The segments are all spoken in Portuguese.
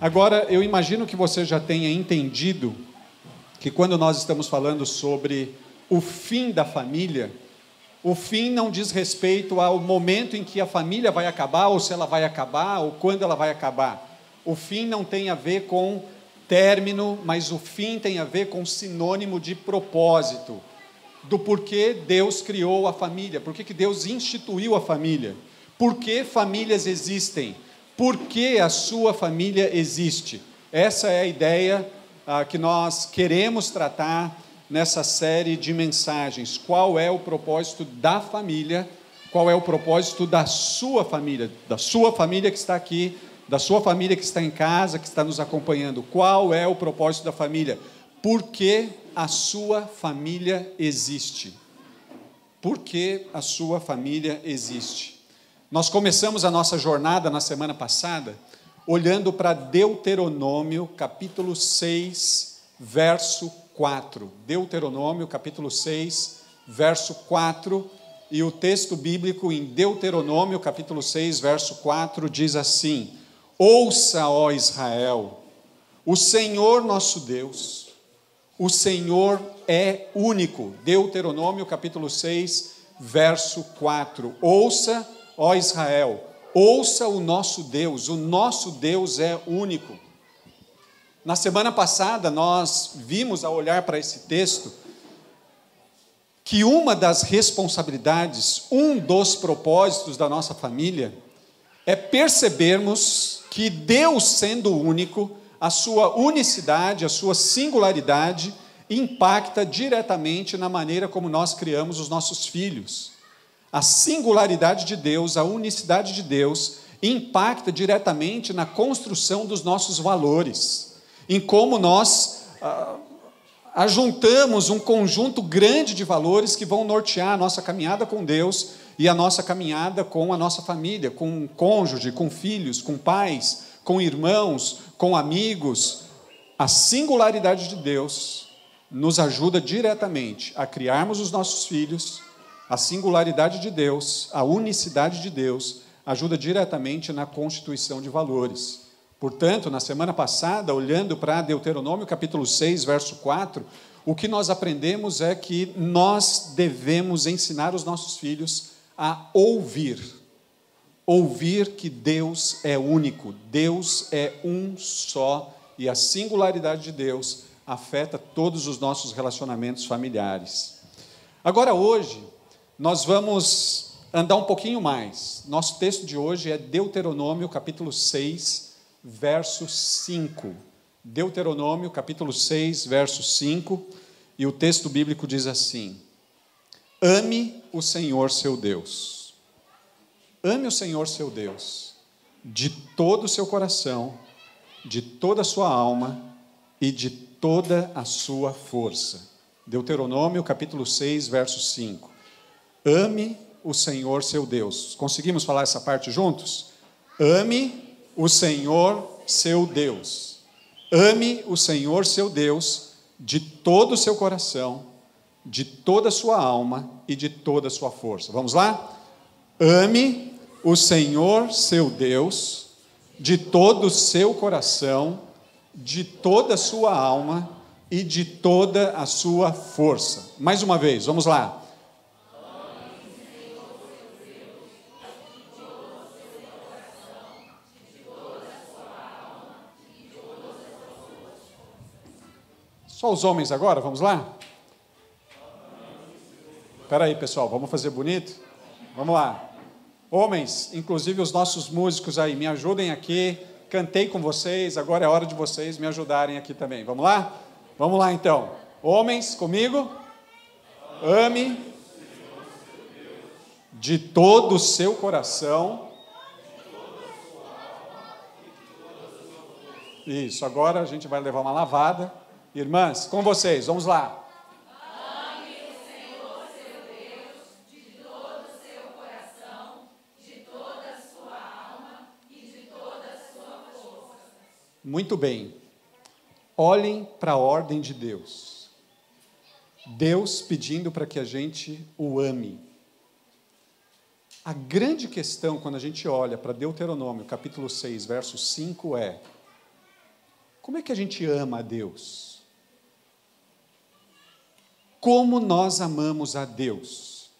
Agora, eu imagino que você já tenha entendido que quando nós estamos falando sobre o fim da família, o fim não diz respeito ao momento em que a família vai acabar, ou se ela vai acabar, ou quando ela vai acabar. O fim não tem a ver com término, mas o fim tem a ver com sinônimo de propósito, do porquê Deus criou a família, por que Deus instituiu a família, por que famílias existem, por que a sua família existe. Essa é a ideia ah, que nós queremos tratar nessa série de mensagens. Qual é o propósito da família? Qual é o propósito da sua família? Da sua família que está aqui, da sua família que está em casa, que está nos acompanhando. Qual é o propósito da família? Por que a sua família existe? Por que a sua família existe? Nós começamos a nossa jornada na semana passada olhando para Deuteronômio, capítulo 6, verso 4. Deuteronômio, capítulo 6, verso 4. E o texto bíblico em Deuteronômio, capítulo 6, verso 4, diz assim: Ouça, ó Israel, o Senhor nosso Deus, o Senhor é único. Deuteronômio, capítulo 6, verso 4. Ouça, ó Israel, ouça o nosso Deus, o nosso Deus é único. Na semana passada, nós vimos, ao olhar para esse texto, que uma das responsabilidades, um dos propósitos da nossa família, é percebermos que Deus, sendo único, a sua unicidade, a sua singularidade, impacta diretamente na maneira como nós criamos os nossos filhos. A singularidade de Deus, a unicidade de Deus, impacta diretamente na construção dos nossos valores em como nós ah, ajuntamos um conjunto grande de valores que vão nortear a nossa caminhada com Deus e a nossa caminhada com a nossa família, com cônjuge, com filhos, com pais, com irmãos, com amigos. A singularidade de Deus nos ajuda diretamente a criarmos os nossos filhos, a singularidade de Deus, a unicidade de Deus, ajuda diretamente na constituição de valores. Portanto, na semana passada, olhando para Deuteronômio capítulo 6, verso 4, o que nós aprendemos é que nós devemos ensinar os nossos filhos a ouvir. Ouvir que Deus é único, Deus é um só e a singularidade de Deus afeta todos os nossos relacionamentos familiares. Agora, hoje, nós vamos andar um pouquinho mais. Nosso texto de hoje é Deuteronômio capítulo 6, verso 5. Deuteronômio, capítulo 6, verso 5, e o texto bíblico diz assim: Ame o Senhor seu Deus. Ame o Senhor seu Deus de todo o seu coração, de toda a sua alma e de toda a sua força. Deuteronômio, capítulo 6, verso 5. Ame o Senhor seu Deus. Conseguimos falar essa parte juntos? Ame o Senhor seu Deus. Ame o Senhor seu Deus de todo o seu coração, de toda a sua alma e de toda a sua força. Vamos lá? Ame o Senhor seu Deus de todo o seu coração, de toda a sua alma e de toda a sua força. Mais uma vez, vamos lá. Só os homens agora, vamos lá? Espera aí, pessoal, vamos fazer bonito? Vamos lá. Homens, inclusive os nossos músicos aí, me ajudem aqui. Cantei com vocês, agora é hora de vocês me ajudarem aqui também. Vamos lá? Vamos lá então. Homens, comigo? Ame de todo o seu coração. Isso, agora a gente vai levar uma lavada Irmãs, com vocês, vamos lá. Muito bem. Olhem para a ordem de Deus. Deus pedindo para que a gente o ame. A grande questão quando a gente olha para Deuteronômio, capítulo 6, verso 5 é: como é que a gente ama a Deus? Como nós amamos a Deus?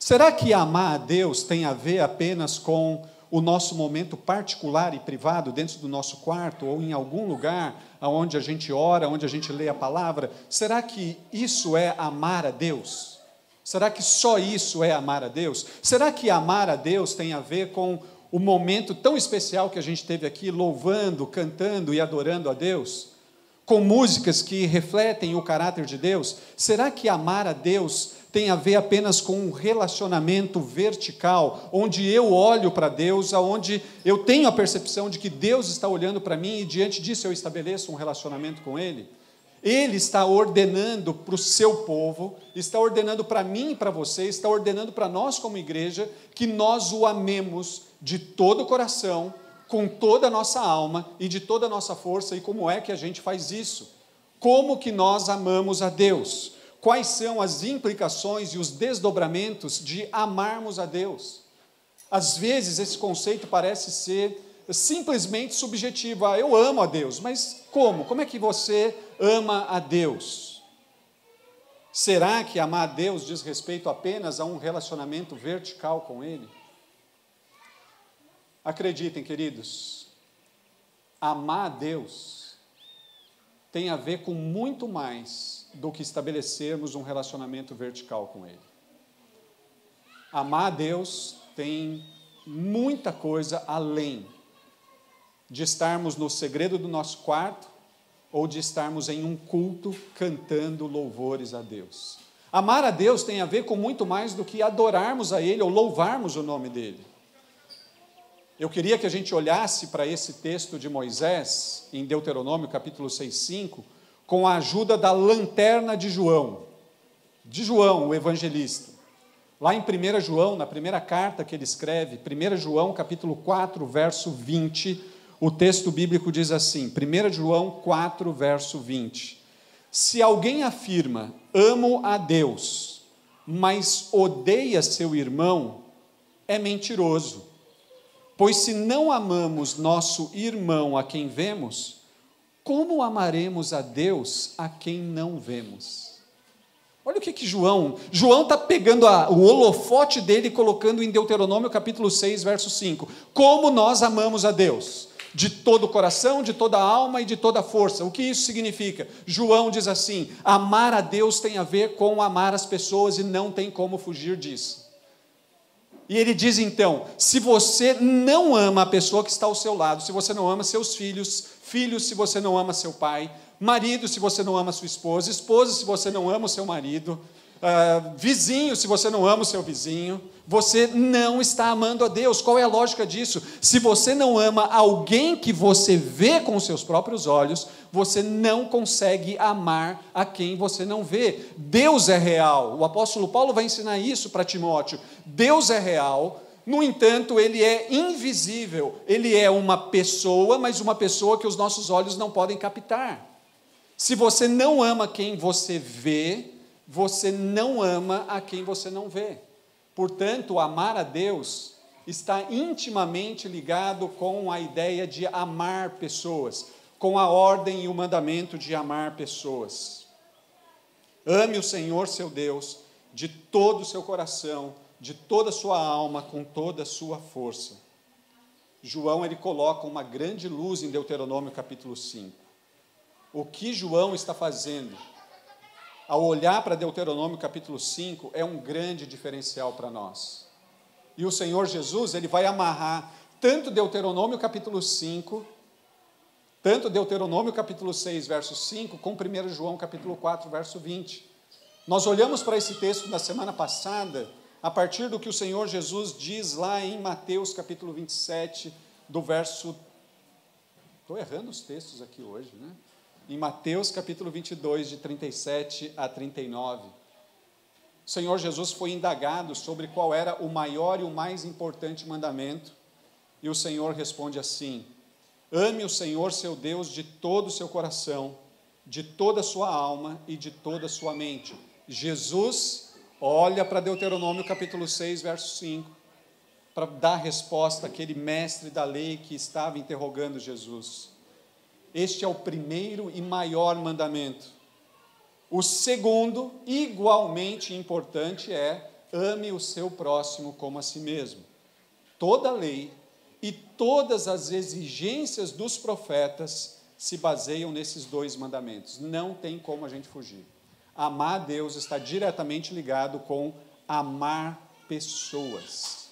Será que amar a Deus tem a ver apenas com o nosso momento particular e privado dentro do nosso quarto ou em algum lugar onde a gente ora, onde a gente lê a palavra, será que isso é amar a Deus? Será que só isso é amar a Deus? Será que amar a Deus tem a ver com o momento tão especial que a gente teve aqui, louvando, cantando e adorando a Deus? Com músicas que refletem o caráter de Deus? Será que amar a Deus tem a ver apenas com um relacionamento vertical, onde eu olho para Deus, aonde eu tenho a percepção de que Deus está olhando para mim e diante disso eu estabeleço um relacionamento com Ele. Ele está ordenando para o seu povo, está ordenando para mim e para você, está ordenando para nós como igreja que nós o amemos de todo o coração, com toda a nossa alma e de toda a nossa força. E como é que a gente faz isso? Como que nós amamos a Deus? quais são as implicações e os desdobramentos de amarmos a Deus. Às vezes esse conceito parece ser simplesmente subjetivo. Ah, eu amo a Deus, mas como? Como é que você ama a Deus? Será que amar a Deus diz respeito apenas a um relacionamento vertical com Ele? Acreditem, queridos, amar a Deus tem a ver com muito mais do que estabelecermos um relacionamento vertical com Ele. Amar a Deus tem muita coisa além de estarmos no segredo do nosso quarto ou de estarmos em um culto cantando louvores a Deus. Amar a Deus tem a ver com muito mais do que adorarmos a Ele ou louvarmos o nome dEle. Eu queria que a gente olhasse para esse texto de Moisés, em Deuteronômio capítulo 6, 5, com a ajuda da lanterna de João, de João, o evangelista. Lá em 1 João, na primeira carta que ele escreve, 1 João capítulo 4, verso 20, o texto bíblico diz assim, 1 João 4, verso 20: Se alguém afirma, amo a Deus, mas odeia seu irmão, é mentiroso. Pois se não amamos nosso irmão a quem vemos, como amaremos a Deus a quem não vemos? Olha o que, que João, João está pegando a, o holofote dele e colocando em Deuteronômio capítulo 6, verso 5. Como nós amamos a Deus? De todo o coração, de toda a alma e de toda a força. O que isso significa? João diz assim: amar a Deus tem a ver com amar as pessoas e não tem como fugir disso. E ele diz então: se você não ama a pessoa que está ao seu lado, se você não ama seus filhos, Filho, se você não ama seu pai. Marido, se você não ama sua esposa. Esposa, se você não ama o seu marido. Uh, vizinho, se você não ama o seu vizinho, você não está amando a Deus. Qual é a lógica disso? Se você não ama alguém que você vê com seus próprios olhos, você não consegue amar a quem você não vê. Deus é real. O apóstolo Paulo vai ensinar isso para Timóteo. Deus é real. No entanto, ele é invisível. Ele é uma pessoa, mas uma pessoa que os nossos olhos não podem captar. Se você não ama quem você vê, você não ama a quem você não vê. Portanto, amar a Deus está intimamente ligado com a ideia de amar pessoas, com a ordem e o mandamento de amar pessoas. Ame o Senhor seu Deus de todo o seu coração, de toda a sua alma, com toda a sua força. João ele coloca uma grande luz em Deuteronômio capítulo 5. O que João está fazendo ao olhar para Deuteronômio capítulo 5 é um grande diferencial para nós. E o Senhor Jesus, ele vai amarrar tanto Deuteronômio capítulo 5, tanto Deuteronômio capítulo 6, verso 5, com 1 João capítulo 4, verso 20. Nós olhamos para esse texto na semana passada a partir do que o Senhor Jesus diz lá em Mateus capítulo 27, do verso. Estou errando os textos aqui hoje, né? em Mateus capítulo 22, de 37 a 39. O Senhor Jesus foi indagado sobre qual era o maior e o mais importante mandamento, e o Senhor responde assim: Ame o Senhor seu Deus de todo o seu coração, de toda a sua alma e de toda a sua mente. Jesus olha para Deuteronômio capítulo 6, verso 5, para dar resposta àquele mestre da lei que estava interrogando Jesus. Este é o primeiro e maior mandamento. O segundo, igualmente importante, é ame o seu próximo como a si mesmo. Toda lei e todas as exigências dos profetas se baseiam nesses dois mandamentos. Não tem como a gente fugir. Amar a Deus está diretamente ligado com amar pessoas.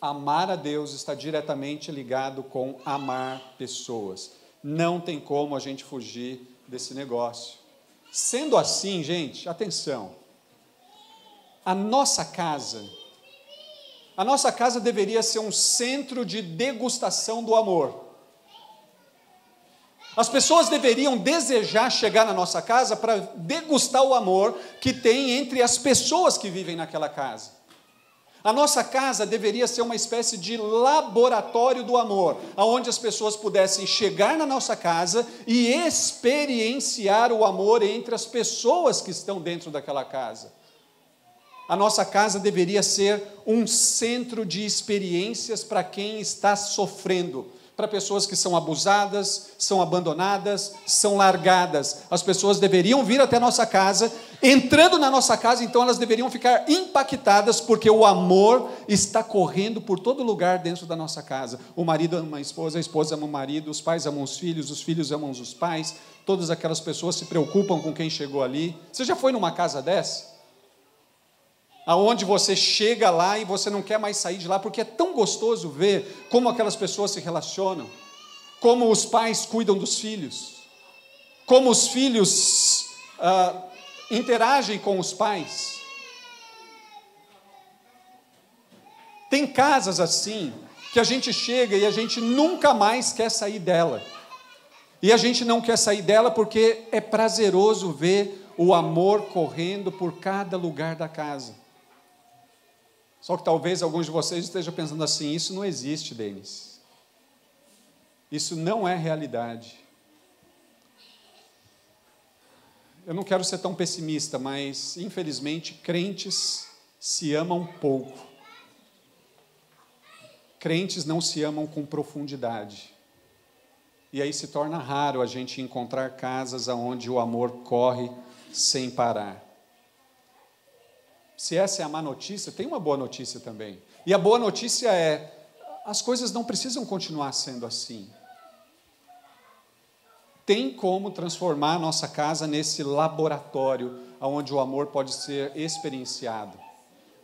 Amar a Deus está diretamente ligado com amar pessoas. Não tem como a gente fugir desse negócio. Sendo assim, gente, atenção. A nossa casa, a nossa casa deveria ser um centro de degustação do amor. As pessoas deveriam desejar chegar na nossa casa para degustar o amor que tem entre as pessoas que vivem naquela casa. A nossa casa deveria ser uma espécie de laboratório do amor, onde as pessoas pudessem chegar na nossa casa e experienciar o amor entre as pessoas que estão dentro daquela casa. A nossa casa deveria ser um centro de experiências para quem está sofrendo para pessoas que são abusadas, são abandonadas, são largadas. As pessoas deveriam vir até nossa casa, entrando na nossa casa, então elas deveriam ficar impactadas, porque o amor está correndo por todo lugar dentro da nossa casa. O marido ama a esposa, a esposa ama o marido, os pais amam os filhos, os filhos amam os pais, todas aquelas pessoas se preocupam com quem chegou ali. Você já foi numa casa dessa? Aonde você chega lá e você não quer mais sair de lá, porque é tão gostoso ver como aquelas pessoas se relacionam, como os pais cuidam dos filhos, como os filhos ah, interagem com os pais. Tem casas assim que a gente chega e a gente nunca mais quer sair dela. E a gente não quer sair dela porque é prazeroso ver o amor correndo por cada lugar da casa. Só que talvez alguns de vocês estejam pensando assim: isso não existe, Denis. Isso não é realidade. Eu não quero ser tão pessimista, mas infelizmente crentes se amam pouco. Crentes não se amam com profundidade. E aí se torna raro a gente encontrar casas onde o amor corre sem parar. Se essa é a má notícia, tem uma boa notícia também. E a boa notícia é: as coisas não precisam continuar sendo assim. Tem como transformar a nossa casa nesse laboratório onde o amor pode ser experienciado.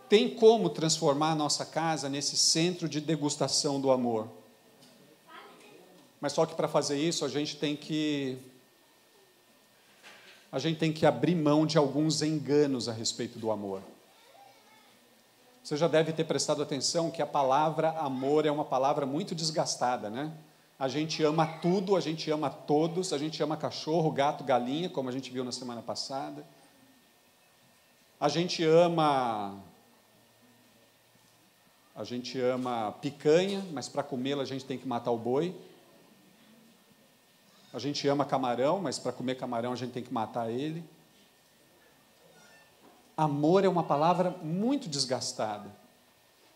Tem como transformar a nossa casa nesse centro de degustação do amor. Mas só que para fazer isso a gente tem que a gente tem que abrir mão de alguns enganos a respeito do amor. Você já deve ter prestado atenção que a palavra amor é uma palavra muito desgastada, né? A gente ama tudo, a gente ama todos, a gente ama cachorro, gato, galinha, como a gente viu na semana passada. A gente ama a gente ama picanha, mas para comê-la a gente tem que matar o boi. A gente ama camarão, mas para comer camarão a gente tem que matar ele. Amor é uma palavra muito desgastada.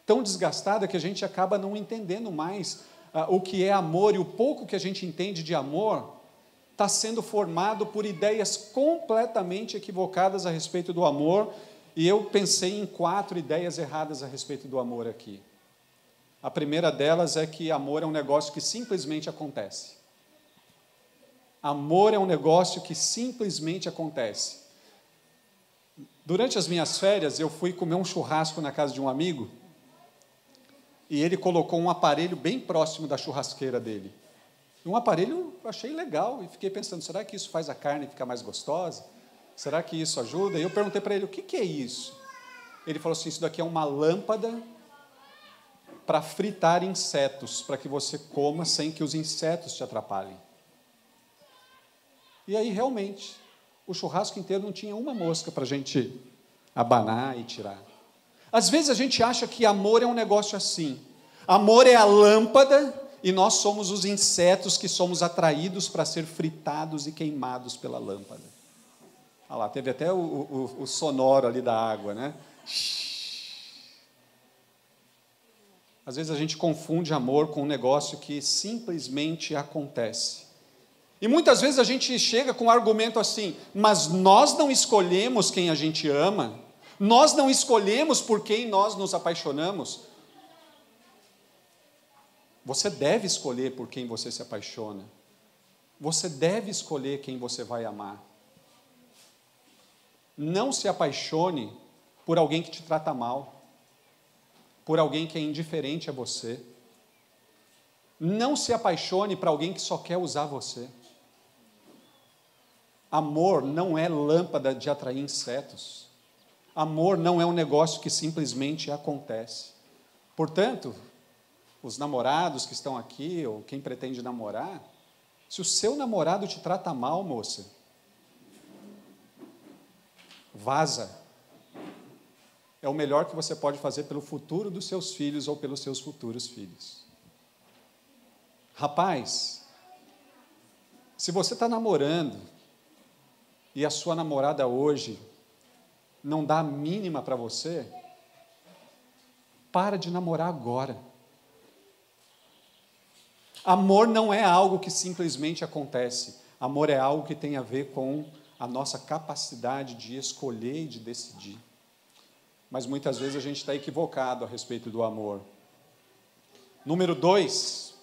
Tão desgastada que a gente acaba não entendendo mais uh, o que é amor e o pouco que a gente entende de amor está sendo formado por ideias completamente equivocadas a respeito do amor. E eu pensei em quatro ideias erradas a respeito do amor aqui. A primeira delas é que amor é um negócio que simplesmente acontece. Amor é um negócio que simplesmente acontece. Durante as minhas férias, eu fui comer um churrasco na casa de um amigo e ele colocou um aparelho bem próximo da churrasqueira dele. Um aparelho eu achei legal e fiquei pensando: será que isso faz a carne ficar mais gostosa? Será que isso ajuda? E eu perguntei para ele: o que, que é isso? Ele falou assim: isso daqui é uma lâmpada para fritar insetos, para que você coma sem que os insetos te atrapalhem. E aí, realmente, o churrasco inteiro não tinha uma mosca para a gente abanar e tirar. Às vezes a gente acha que amor é um negócio assim. Amor é a lâmpada e nós somos os insetos que somos atraídos para ser fritados e queimados pela lâmpada. Olha lá, teve até o, o, o sonoro ali da água, né? Às vezes a gente confunde amor com um negócio que simplesmente acontece. E muitas vezes a gente chega com um argumento assim, mas nós não escolhemos quem a gente ama, nós não escolhemos por quem nós nos apaixonamos. Você deve escolher por quem você se apaixona. Você deve escolher quem você vai amar. Não se apaixone por alguém que te trata mal, por alguém que é indiferente a você. Não se apaixone para alguém que só quer usar você. Amor não é lâmpada de atrair insetos. Amor não é um negócio que simplesmente acontece. Portanto, os namorados que estão aqui, ou quem pretende namorar, se o seu namorado te trata mal, moça, vaza. É o melhor que você pode fazer pelo futuro dos seus filhos ou pelos seus futuros filhos. Rapaz, se você está namorando e a sua namorada hoje não dá a mínima para você, para de namorar agora. Amor não é algo que simplesmente acontece. Amor é algo que tem a ver com a nossa capacidade de escolher e de decidir. Mas muitas vezes a gente está equivocado a respeito do amor. Número dois,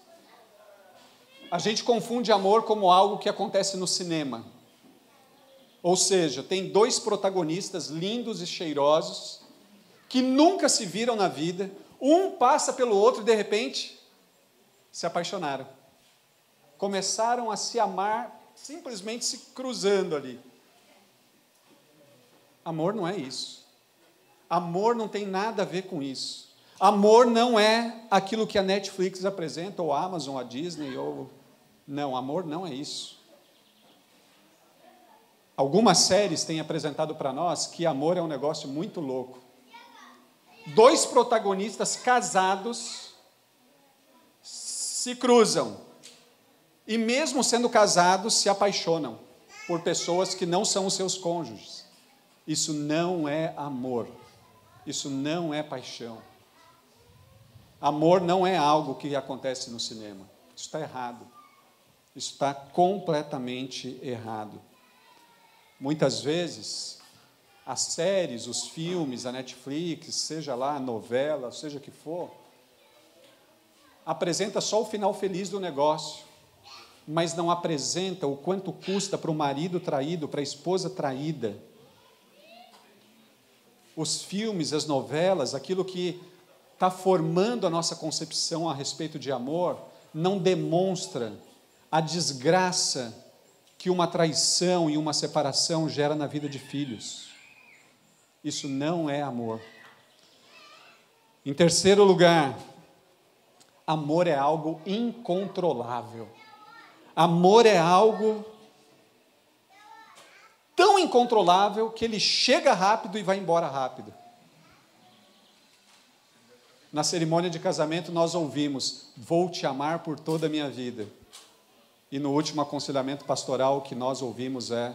a gente confunde amor como algo que acontece no cinema. Ou seja, tem dois protagonistas lindos e cheirosos que nunca se viram na vida, um passa pelo outro e de repente se apaixonaram. Começaram a se amar simplesmente se cruzando ali. Amor não é isso. Amor não tem nada a ver com isso. Amor não é aquilo que a Netflix apresenta, ou a Amazon, a Disney, ou. Não, amor não é isso. Algumas séries têm apresentado para nós que amor é um negócio muito louco. Dois protagonistas casados se cruzam e, mesmo sendo casados, se apaixonam por pessoas que não são os seus cônjuges. Isso não é amor, isso não é paixão. Amor não é algo que acontece no cinema. Isso está errado. Isso está completamente errado. Muitas vezes, as séries, os filmes, a Netflix, seja lá a novela, seja que for, apresenta só o final feliz do negócio, mas não apresenta o quanto custa para o marido traído, para a esposa traída. Os filmes, as novelas, aquilo que está formando a nossa concepção a respeito de amor, não demonstra a desgraça que uma traição e uma separação gera na vida de filhos. Isso não é amor. Em terceiro lugar, amor é algo incontrolável. Amor é algo tão incontrolável que ele chega rápido e vai embora rápido. Na cerimônia de casamento, nós ouvimos: Vou te amar por toda a minha vida. E no último aconselhamento pastoral que nós ouvimos é: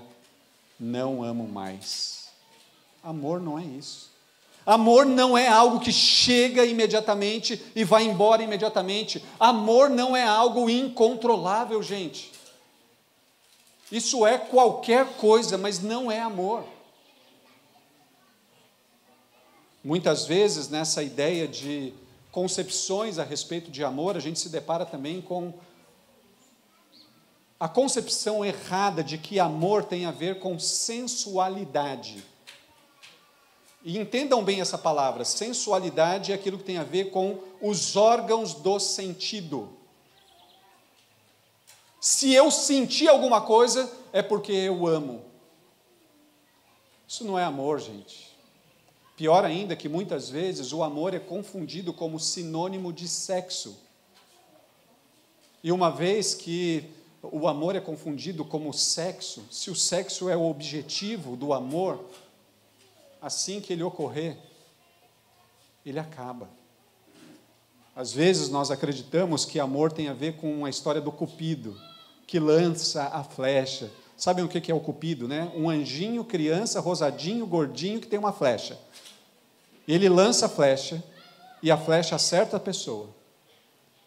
não amo mais. Amor não é isso. Amor não é algo que chega imediatamente e vai embora imediatamente. Amor não é algo incontrolável, gente. Isso é qualquer coisa, mas não é amor. Muitas vezes, nessa ideia de concepções a respeito de amor, a gente se depara também com a concepção errada de que amor tem a ver com sensualidade. E entendam bem essa palavra: sensualidade é aquilo que tem a ver com os órgãos do sentido. Se eu sentir alguma coisa, é porque eu amo. Isso não é amor, gente. Pior ainda que muitas vezes o amor é confundido como sinônimo de sexo. E uma vez que o amor é confundido como sexo, se o sexo é o objetivo do amor, assim que ele ocorrer, ele acaba. Às vezes nós acreditamos que amor tem a ver com a história do cupido, que lança a flecha. Sabem o que é o cupido, né? Um anjinho, criança, rosadinho, gordinho, que tem uma flecha. Ele lança a flecha e a flecha acerta a pessoa.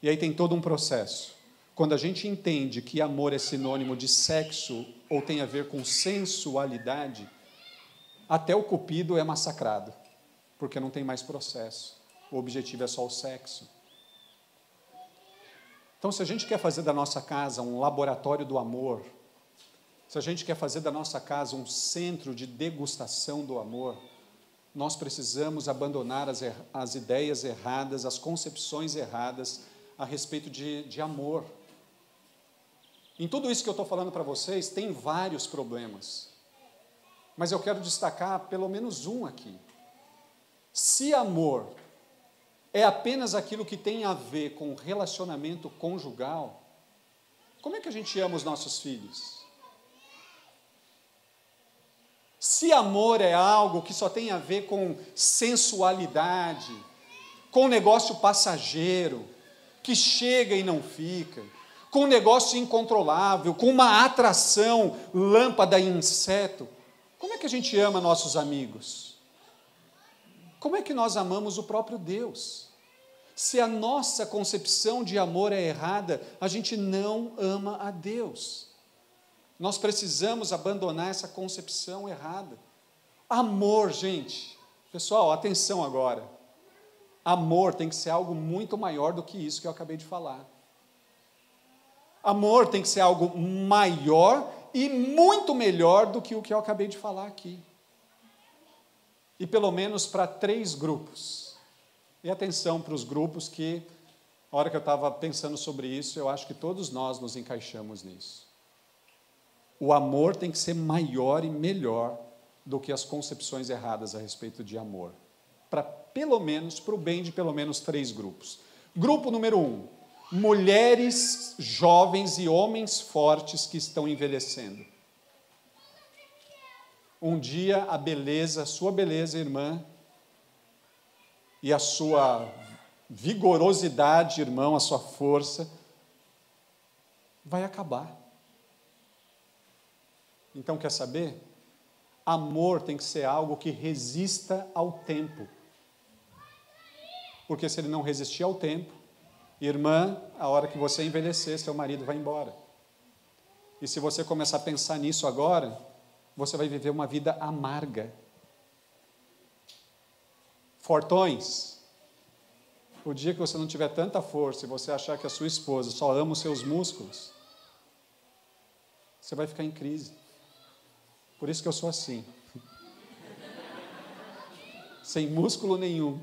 E aí tem todo um processo. Quando a gente entende que amor é sinônimo de sexo ou tem a ver com sensualidade, até o cupido é massacrado, porque não tem mais processo. O objetivo é só o sexo. Então, se a gente quer fazer da nossa casa um laboratório do amor, se a gente quer fazer da nossa casa um centro de degustação do amor, nós precisamos abandonar as, er as ideias erradas, as concepções erradas a respeito de, de amor. Em tudo isso que eu estou falando para vocês, tem vários problemas. Mas eu quero destacar pelo menos um aqui. Se amor é apenas aquilo que tem a ver com relacionamento conjugal, como é que a gente ama os nossos filhos? Se amor é algo que só tem a ver com sensualidade, com negócio passageiro, que chega e não fica, com um negócio incontrolável, com uma atração lâmpada e inseto, como é que a gente ama nossos amigos? Como é que nós amamos o próprio Deus? Se a nossa concepção de amor é errada, a gente não ama a Deus. Nós precisamos abandonar essa concepção errada. Amor, gente. Pessoal, atenção agora. Amor tem que ser algo muito maior do que isso que eu acabei de falar. Amor tem que ser algo maior e muito melhor do que o que eu acabei de falar aqui. E pelo menos para três grupos. E atenção para os grupos que, a hora que eu estava pensando sobre isso, eu acho que todos nós nos encaixamos nisso. O amor tem que ser maior e melhor do que as concepções erradas a respeito de amor. Para pelo menos, para o bem de pelo menos três grupos. Grupo número um: mulheres jovens e homens fortes que estão envelhecendo. Um dia a beleza, a sua beleza, irmã, e a sua vigorosidade, irmão, a sua força, vai acabar. Então, quer saber? Amor tem que ser algo que resista ao tempo. Porque se ele não resistir ao tempo, irmã, a hora que você envelhecer, seu marido vai embora. E se você começar a pensar nisso agora, você vai viver uma vida amarga Fortões. O dia que você não tiver tanta força e você achar que a sua esposa só ama os seus músculos, você vai ficar em crise. Por isso que eu sou assim. Sem músculo nenhum.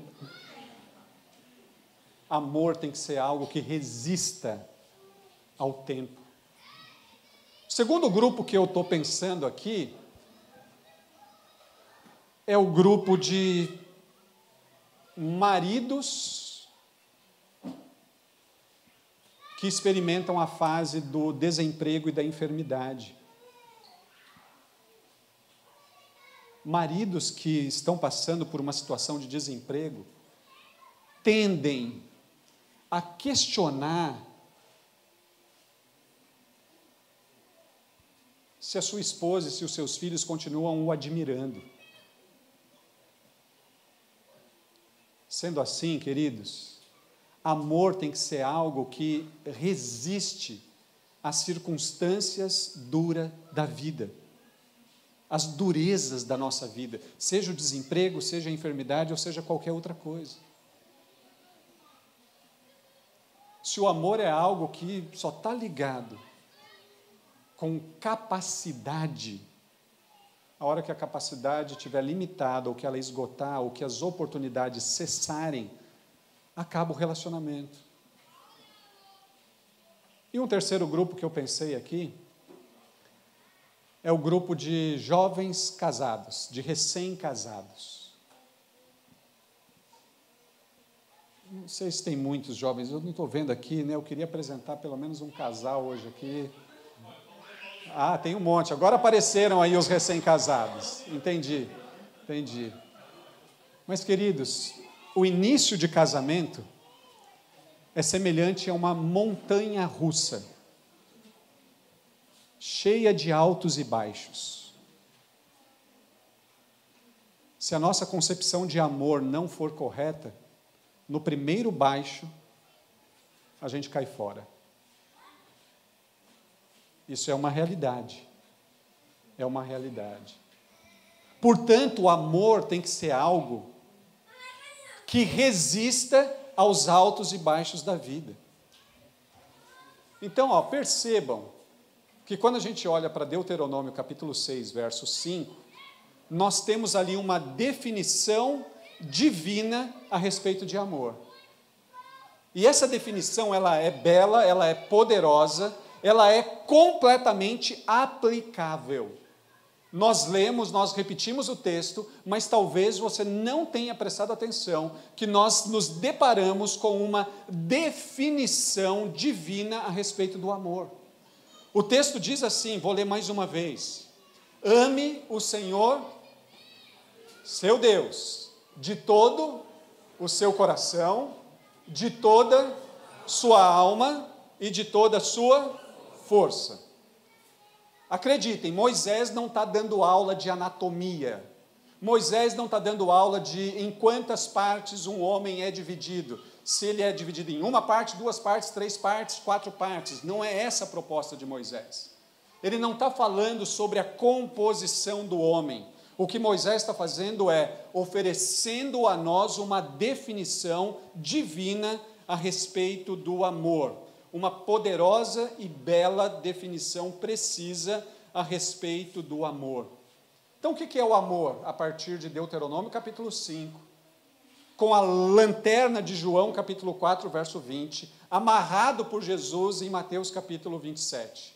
Amor tem que ser algo que resista ao tempo. O segundo grupo que eu estou pensando aqui é o grupo de maridos que experimentam a fase do desemprego e da enfermidade. Maridos que estão passando por uma situação de desemprego tendem a questionar se a sua esposa e se os seus filhos continuam o admirando. Sendo assim, queridos, amor tem que ser algo que resiste às circunstâncias duras da vida, às durezas da nossa vida, seja o desemprego, seja a enfermidade ou seja qualquer outra coisa. Se o amor é algo que só está ligado com capacidade a hora que a capacidade estiver limitada, ou que ela esgotar, ou que as oportunidades cessarem, acaba o relacionamento. E um terceiro grupo que eu pensei aqui é o grupo de jovens casados, de recém-casados. Não sei se tem muitos jovens, eu não estou vendo aqui, né? Eu queria apresentar pelo menos um casal hoje aqui. Ah, tem um monte. Agora apareceram aí os recém-casados. Entendi, entendi. Mas, queridos, o início de casamento é semelhante a uma montanha russa, cheia de altos e baixos. Se a nossa concepção de amor não for correta, no primeiro baixo, a gente cai fora. Isso é uma realidade. É uma realidade. Portanto, o amor tem que ser algo que resista aos altos e baixos da vida. Então, ó, percebam que quando a gente olha para Deuteronômio capítulo 6, verso 5, nós temos ali uma definição divina a respeito de amor. E essa definição, ela é bela, ela é poderosa, ela é completamente aplicável. Nós lemos, nós repetimos o texto, mas talvez você não tenha prestado atenção que nós nos deparamos com uma definição divina a respeito do amor. O texto diz assim, vou ler mais uma vez: Ame o Senhor, seu Deus, de todo o seu coração, de toda sua alma e de toda sua força. Acreditem, Moisés não está dando aula de anatomia. Moisés não está dando aula de em quantas partes um homem é dividido. Se ele é dividido em uma parte, duas partes, três partes, quatro partes. Não é essa a proposta de Moisés. Ele não está falando sobre a composição do homem. O que Moisés está fazendo é oferecendo a nós uma definição divina a respeito do amor uma poderosa e bela definição precisa a respeito do amor. Então, o que é o amor? A partir de Deuteronômio capítulo 5, com a lanterna de João capítulo 4, verso 20, amarrado por Jesus em Mateus capítulo 27.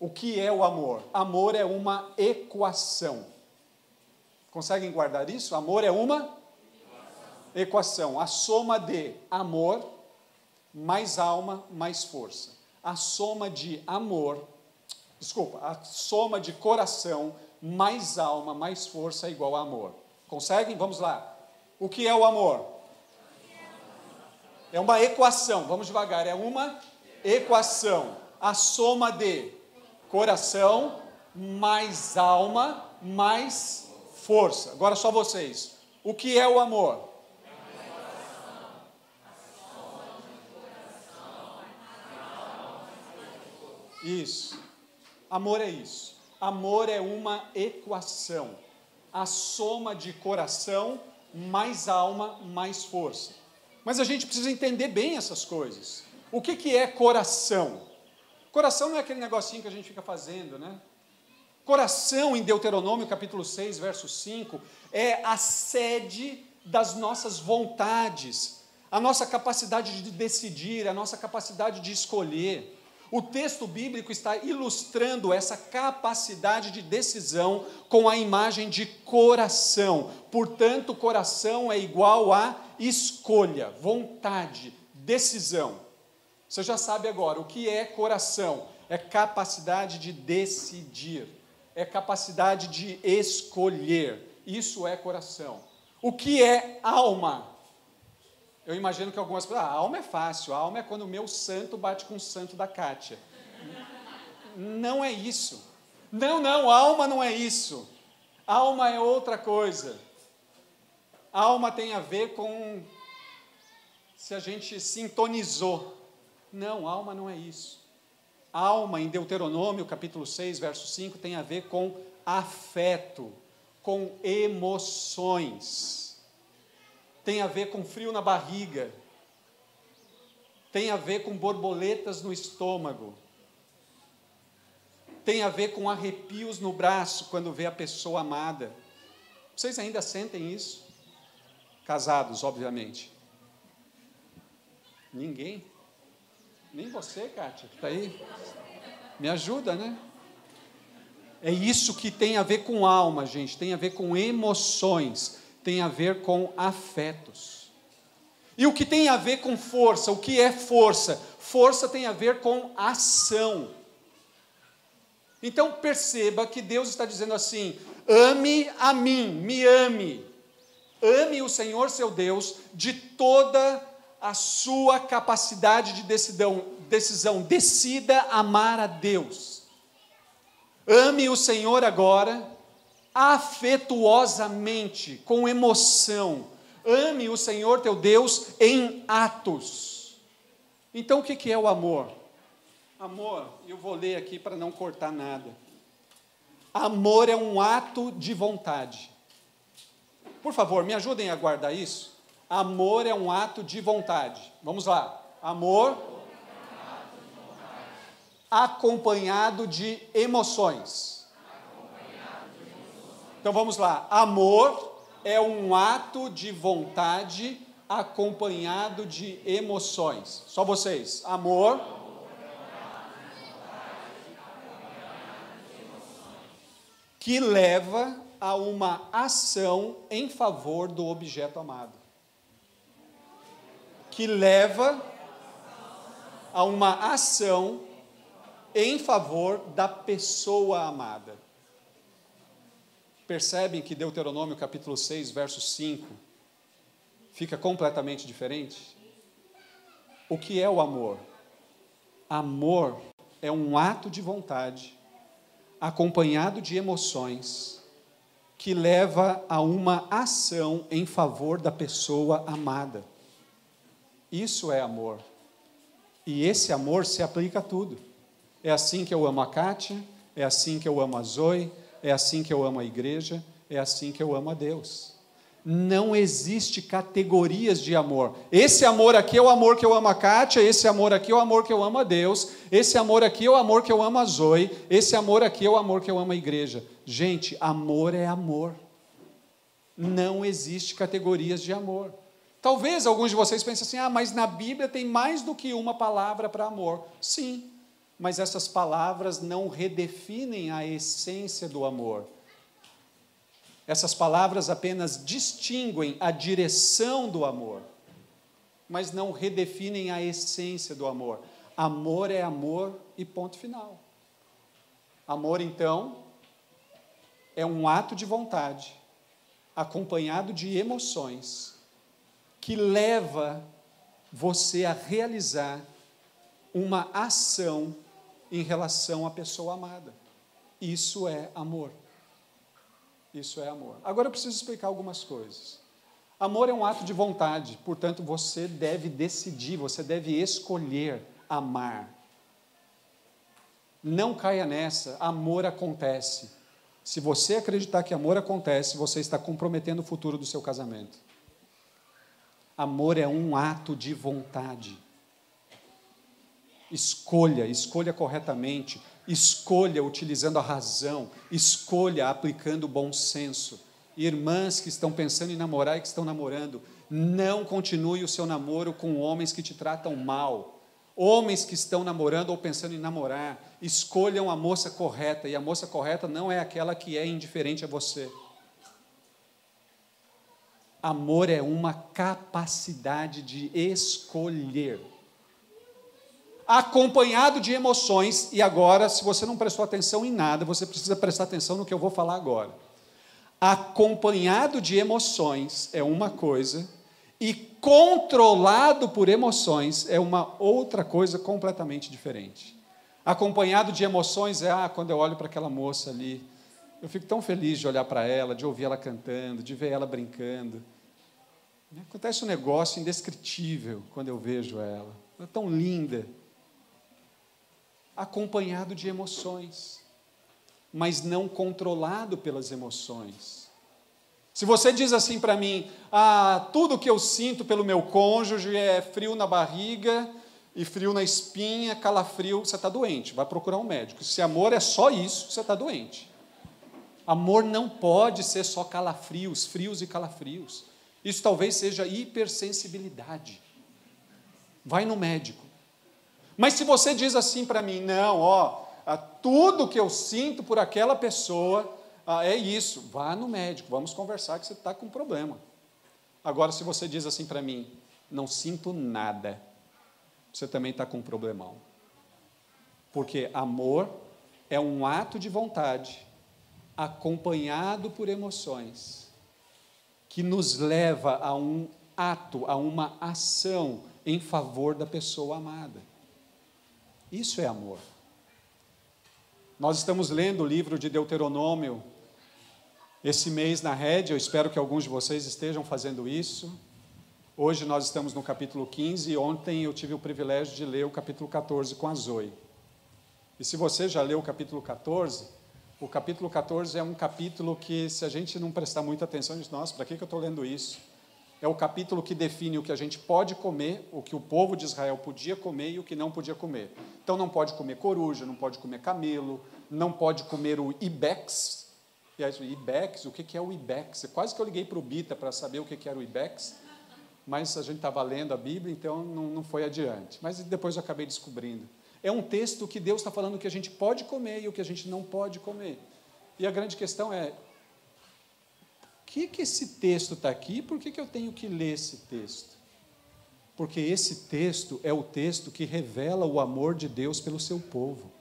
O que é o amor? Amor é uma equação. Conseguem guardar isso? Amor é uma equação. A soma de amor mais alma, mais força. A soma de amor, desculpa, a soma de coração, mais alma, mais força é igual a amor. Conseguem? Vamos lá. O que é o amor? É uma equação, vamos devagar, é uma equação. A soma de coração mais alma mais força. Agora só vocês. O que é o amor? Isso. Amor é isso. Amor é uma equação. A soma de coração mais alma mais força. Mas a gente precisa entender bem essas coisas. O que, que é coração? Coração não é aquele negocinho que a gente fica fazendo, né? Coração, em Deuteronômio capítulo 6, verso 5, é a sede das nossas vontades, a nossa capacidade de decidir, a nossa capacidade de escolher. O texto bíblico está ilustrando essa capacidade de decisão com a imagem de coração. Portanto, coração é igual a escolha, vontade, decisão. Você já sabe agora o que é coração? É capacidade de decidir, é capacidade de escolher. Isso é coração. O que é alma? Eu imagino que algumas pessoas, ah, alma é fácil, a alma é quando o meu santo bate com o santo da Kátia. Não é isso. Não, não, alma não é isso. Alma é outra coisa. Alma tem a ver com se a gente sintonizou. Não, alma não é isso. Alma, em Deuteronômio, capítulo 6, verso 5, tem a ver com afeto, com emoções tem a ver com frio na barriga, tem a ver com borboletas no estômago, tem a ver com arrepios no braço quando vê a pessoa amada. Vocês ainda sentem isso? Casados, obviamente. Ninguém? Nem você, Kátia, que está aí. Me ajuda, né? É isso que tem a ver com alma, gente, tem a ver com emoções tem a ver com afetos. E o que tem a ver com força? O que é força? Força tem a ver com ação. Então perceba que Deus está dizendo assim: ame a mim, me ame. Ame o Senhor seu Deus de toda a sua capacidade de decisão, decisão. Decida amar a Deus. Ame o Senhor agora, afetuosamente, com emoção. Ame o Senhor teu Deus em atos. Então o que é o amor? Amor, eu vou ler aqui para não cortar nada. Amor é um ato de vontade. Por favor, me ajudem a guardar isso. Amor é um ato de vontade. Vamos lá. Amor acompanhado de emoções. Então vamos lá. Amor é um ato de vontade acompanhado de emoções. Só vocês. Amor que leva a uma ação em favor do objeto amado. Que leva a uma ação em favor da pessoa amada. Percebem que Deuteronômio capítulo 6, verso 5 fica completamente diferente? O que é o amor? Amor é um ato de vontade acompanhado de emoções, que leva a uma ação em favor da pessoa amada. Isso é amor. E esse amor se aplica a tudo. É assim que eu amo a Kátia, é assim que eu amo a Zoe, é assim que eu amo a igreja, é assim que eu amo a Deus não existe categorias de amor. Esse amor aqui é o amor que eu amo a Kátia, esse amor aqui é o amor que eu amo a Deus, esse amor aqui é o amor que eu amo a Zoe, esse amor aqui é o amor que eu amo a igreja. Gente, amor é amor. Não existe categorias de amor. Talvez alguns de vocês pensem assim: ah, mas na Bíblia tem mais do que uma palavra para amor. Sim, mas essas palavras não redefinem a essência do amor essas palavras apenas distinguem a direção do amor, mas não redefinem a essência do amor. Amor é amor e ponto final. Amor, então, é um ato de vontade, acompanhado de emoções, que leva você a realizar uma ação em relação à pessoa amada. Isso é amor. Isso é amor. Agora eu preciso explicar algumas coisas. Amor é um ato de vontade, portanto você deve decidir, você deve escolher amar. Não caia nessa, amor acontece. Se você acreditar que amor acontece, você está comprometendo o futuro do seu casamento. Amor é um ato de vontade. Escolha, escolha corretamente, escolha utilizando a razão, escolha aplicando o bom senso. Irmãs que estão pensando em namorar e que estão namorando, não continue o seu namoro com homens que te tratam mal. Homens que estão namorando ou pensando em namorar, escolham a moça correta, e a moça correta não é aquela que é indiferente a você. Amor é uma capacidade de escolher acompanhado de emoções, e agora, se você não prestou atenção em nada, você precisa prestar atenção no que eu vou falar agora. Acompanhado de emoções é uma coisa, e controlado por emoções é uma outra coisa completamente diferente. Acompanhado de emoções é, ah, quando eu olho para aquela moça ali, eu fico tão feliz de olhar para ela, de ouvir ela cantando, de ver ela brincando. Acontece um negócio indescritível quando eu vejo ela. Ela é tão linda acompanhado de emoções, mas não controlado pelas emoções. Se você diz assim para mim, ah, tudo que eu sinto pelo meu cônjuge é frio na barriga e frio na espinha, calafrio, você está doente, vai procurar um médico. Se amor é só isso, você está doente. Amor não pode ser só calafrios, frios e calafrios. Isso talvez seja hipersensibilidade. Vai no médico. Mas se você diz assim para mim, não, ó, tudo que eu sinto por aquela pessoa é isso, vá no médico, vamos conversar que você está com problema. Agora, se você diz assim para mim, não sinto nada, você também está com um problemão. Porque amor é um ato de vontade acompanhado por emoções que nos leva a um ato, a uma ação em favor da pessoa amada. Isso é amor. Nós estamos lendo o livro de Deuteronômio esse mês na rede, eu espero que alguns de vocês estejam fazendo isso. Hoje nós estamos no capítulo 15 e ontem eu tive o privilégio de ler o capítulo 14 com a Zoe. E se você já leu o capítulo 14, o capítulo 14 é um capítulo que, se a gente não prestar muita atenção, a gente, nossa, para que eu estou lendo isso? É o capítulo que define o que a gente pode comer, o que o povo de Israel podia comer e o que não podia comer. Então não pode comer coruja, não pode comer camelo, não pode comer o ibex. E aí, ibex, o que é o ibex? Quase que eu liguei para o Bita para saber o que era o ibex, mas a gente estava lendo a Bíblia, então não, não foi adiante. Mas depois eu acabei descobrindo. É um texto que Deus está falando o que a gente pode comer e o que a gente não pode comer. E a grande questão é: por que, que esse texto está aqui por que, que eu tenho que ler esse texto? Porque esse texto é o texto que revela o amor de Deus pelo seu povo.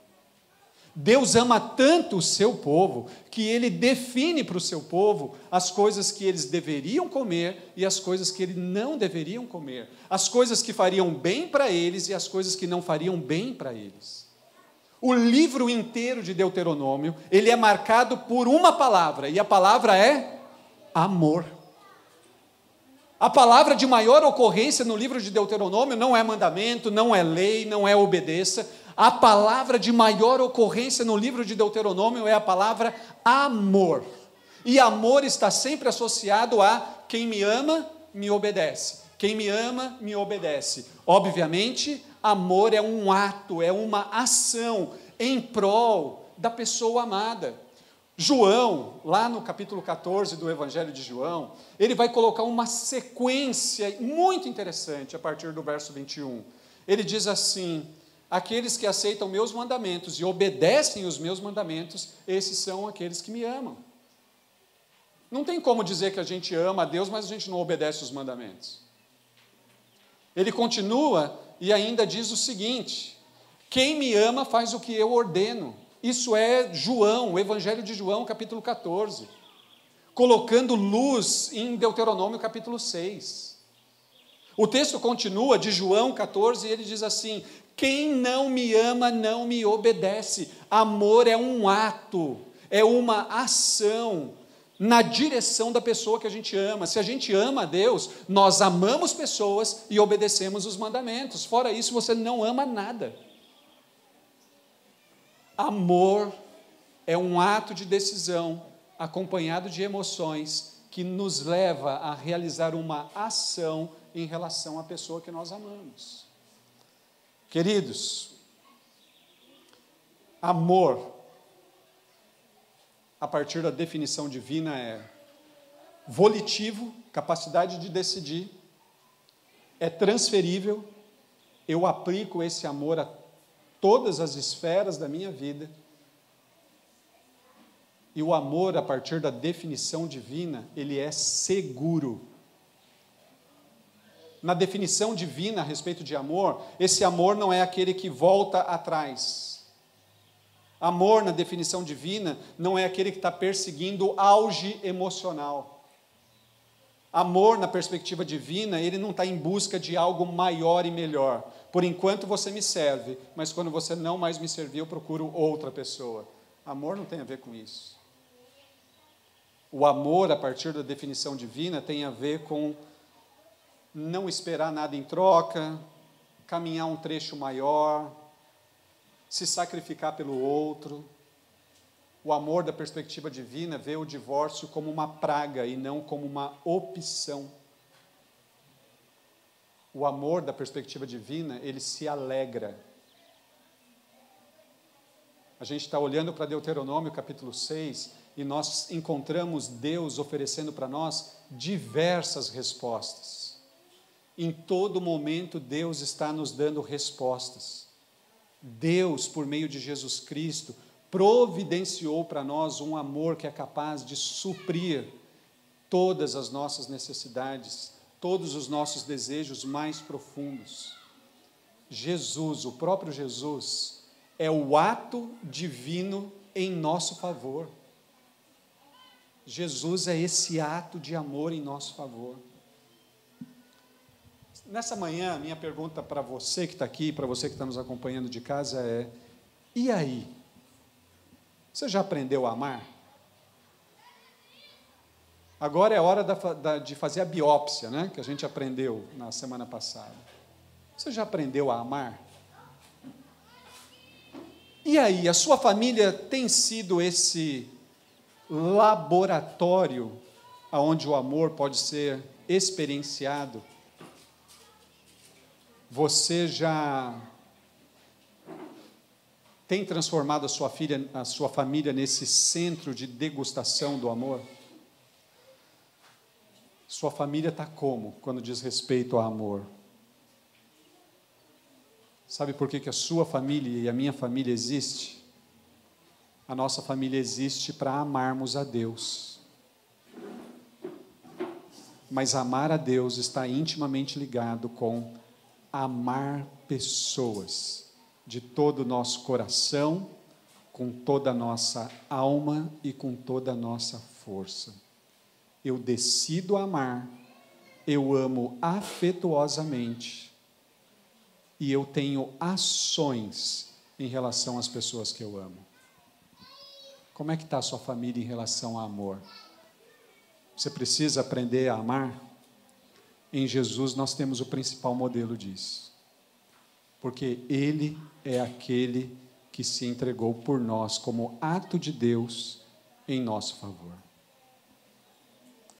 Deus ama tanto o seu povo que ele define para o seu povo as coisas que eles deveriam comer e as coisas que eles não deveriam comer, as coisas que fariam bem para eles e as coisas que não fariam bem para eles. O livro inteiro de Deuteronômio, ele é marcado por uma palavra, e a palavra é amor. A palavra de maior ocorrência no livro de Deuteronômio não é mandamento, não é lei, não é obedeça. A palavra de maior ocorrência no livro de Deuteronômio é a palavra amor. E amor está sempre associado a quem me ama, me obedece. Quem me ama, me obedece. Obviamente, amor é um ato, é uma ação em prol da pessoa amada. João, lá no capítulo 14 do Evangelho de João, ele vai colocar uma sequência muito interessante a partir do verso 21. Ele diz assim: Aqueles que aceitam meus mandamentos e obedecem os meus mandamentos, esses são aqueles que me amam. Não tem como dizer que a gente ama a Deus, mas a gente não obedece os mandamentos. Ele continua e ainda diz o seguinte: quem me ama faz o que eu ordeno. Isso é João, o Evangelho de João, capítulo 14, colocando luz em Deuteronômio, capítulo 6. O texto continua de João 14 e ele diz assim: quem não me ama não me obedece. Amor é um ato, é uma ação na direção da pessoa que a gente ama. Se a gente ama a Deus, nós amamos pessoas e obedecemos os mandamentos. Fora isso, você não ama nada. Amor é um ato de decisão acompanhado de emoções que nos leva a realizar uma ação em relação à pessoa que nós amamos. Queridos, amor, a partir da definição divina, é volitivo, capacidade de decidir, é transferível, eu aplico esse amor a todas as esferas da minha vida. E o amor, a partir da definição divina, ele é seguro na definição divina a respeito de amor, esse amor não é aquele que volta atrás. Amor, na definição divina, não é aquele que está perseguindo auge emocional. Amor, na perspectiva divina, ele não está em busca de algo maior e melhor. Por enquanto você me serve, mas quando você não mais me servir, eu procuro outra pessoa. Amor não tem a ver com isso. O amor, a partir da definição divina, tem a ver com não esperar nada em troca, caminhar um trecho maior, se sacrificar pelo outro. O amor da perspectiva divina vê o divórcio como uma praga e não como uma opção. O amor da perspectiva divina, ele se alegra. A gente está olhando para Deuteronômio capítulo 6 e nós encontramos Deus oferecendo para nós diversas respostas. Em todo momento, Deus está nos dando respostas. Deus, por meio de Jesus Cristo, providenciou para nós um amor que é capaz de suprir todas as nossas necessidades, todos os nossos desejos mais profundos. Jesus, o próprio Jesus, é o ato divino em nosso favor. Jesus é esse ato de amor em nosso favor. Nessa manhã, minha pergunta para você que está aqui, para você que está nos acompanhando de casa é: e aí? Você já aprendeu a amar? Agora é hora da, da, de fazer a biópsia, né? Que a gente aprendeu na semana passada. Você já aprendeu a amar? E aí, a sua família tem sido esse laboratório aonde o amor pode ser experienciado? Você já tem transformado a sua filha, a sua família nesse centro de degustação do amor? Sua família está como quando diz respeito ao amor? Sabe por que, que a sua família e a minha família existe? A nossa família existe para amarmos a Deus. Mas amar a Deus está intimamente ligado com amar pessoas de todo o nosso coração, com toda a nossa alma e com toda a nossa força. Eu decido amar, eu amo afetuosamente e eu tenho ações em relação às pessoas que eu amo. Como é que está a sua família em relação ao amor? Você precisa aprender a amar? Em Jesus nós temos o principal modelo disso. Porque Ele é aquele que se entregou por nós como ato de Deus em nosso favor.